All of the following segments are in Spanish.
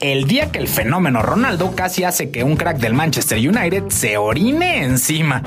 el día que el fenómeno Ronaldo casi hace que un crack del Manchester United se orine encima.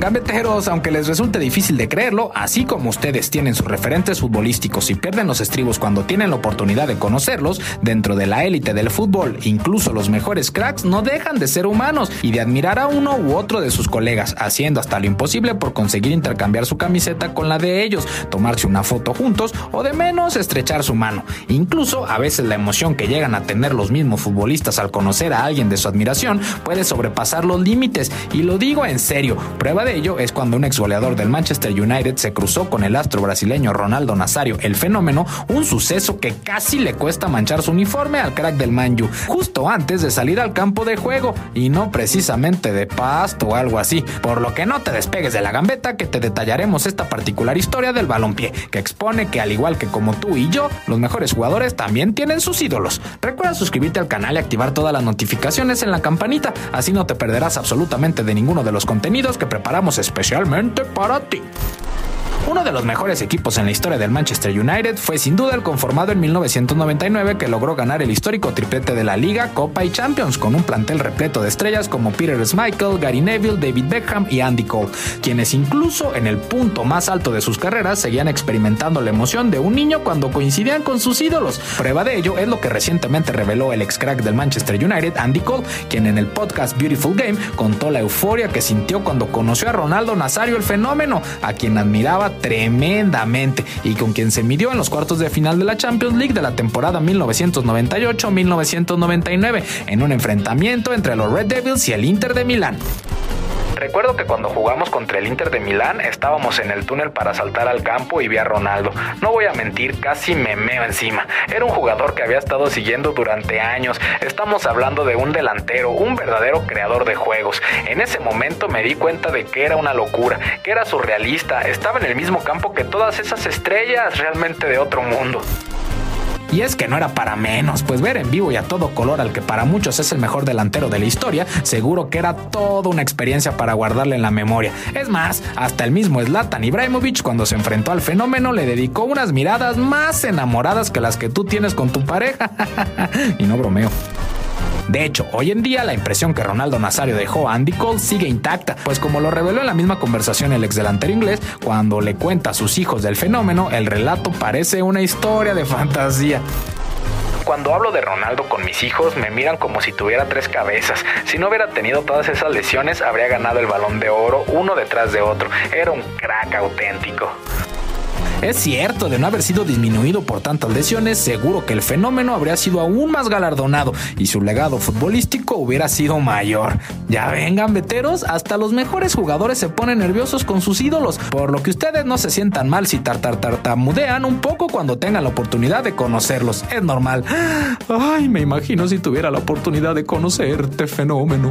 Gambeteros, aunque les resulte difícil de creerlo, así como ustedes tienen sus referentes futbolísticos y pierden los estribos cuando tienen la oportunidad de conocerlos, dentro de la élite del fútbol, incluso los mejores cracks no dejan de ser humanos y de admirar a uno u otro de sus colegas, haciendo hasta lo imposible por conseguir intercambiar su camiseta con la de ellos, tomarse una foto juntos o de menos estrechar su mano. Incluso a veces la emoción que llegan a tener los mismos futbolistas al conocer a alguien de su admiración puede sobrepasar los límites y lo digo en serio, prueba de ello es cuando un ex goleador del Manchester United se cruzó con el astro brasileño Ronaldo Nazario, el fenómeno, un suceso que casi le cuesta manchar su uniforme al crack del Manju, justo antes de salir al campo de juego, y no precisamente de pasto o algo así, por lo que no te despegues de la gambeta que te detallaremos esta particular historia del balompié, que expone que al igual que como tú y yo, los mejores jugadores también tienen sus ídolos. Recuerda suscribirte al canal y activar todas las notificaciones en la campanita, así no te perderás absolutamente de ninguno de los contenidos que preparamos especialmente para ti. Uno de los mejores equipos en la historia del Manchester United fue sin duda el conformado en 1999 que logró ganar el histórico triplete de la Liga, Copa y Champions con un plantel repleto de estrellas como Peter Schmeichel, Gary Neville, David Beckham y Andy Cole, quienes incluso en el punto más alto de sus carreras seguían experimentando la emoción de un niño cuando coincidían con sus ídolos. Prueba de ello es lo que recientemente reveló el ex crack del Manchester United, Andy Cole, quien en el podcast Beautiful Game contó la euforia que sintió cuando conoció a Ronaldo Nazario el fenómeno, a quien admiraba tremendamente y con quien se midió en los cuartos de final de la Champions League de la temporada 1998-1999 en un enfrentamiento entre los Red Devils y el Inter de Milán. Recuerdo que cuando jugamos contra el Inter de Milán estábamos en el túnel para saltar al campo y vi a Ronaldo. No voy a mentir, casi me meo encima. Era un jugador que había estado siguiendo durante años. Estamos hablando de un delantero, un verdadero creador de juegos. En ese momento me di cuenta de que era una locura, que era surrealista. Estaba en el mismo campo que todas esas estrellas, realmente de otro mundo. Y es que no era para menos, pues ver en vivo y a todo color al que para muchos es el mejor delantero de la historia, seguro que era toda una experiencia para guardarle en la memoria. Es más, hasta el mismo Zlatan Ibrahimovic cuando se enfrentó al fenómeno le dedicó unas miradas más enamoradas que las que tú tienes con tu pareja. y no bromeo. De hecho, hoy en día la impresión que Ronaldo Nazario dejó a Andy Cole sigue intacta, pues como lo reveló en la misma conversación el ex delantero inglés, cuando le cuenta a sus hijos del fenómeno, el relato parece una historia de fantasía. Cuando hablo de Ronaldo con mis hijos, me miran como si tuviera tres cabezas. Si no hubiera tenido todas esas lesiones, habría ganado el balón de oro uno detrás de otro. Era un crack auténtico. Es cierto, de no haber sido disminuido por tantas lesiones, seguro que el fenómeno habría sido aún más galardonado y su legado futbolístico hubiera sido mayor. Ya vengan, veteros, hasta los mejores jugadores se ponen nerviosos con sus ídolos, por lo que ustedes no se sientan mal si tartartartamudean un poco cuando tengan la oportunidad de conocerlos. Es normal. Ay, me imagino si tuviera la oportunidad de conocerte, fenómeno.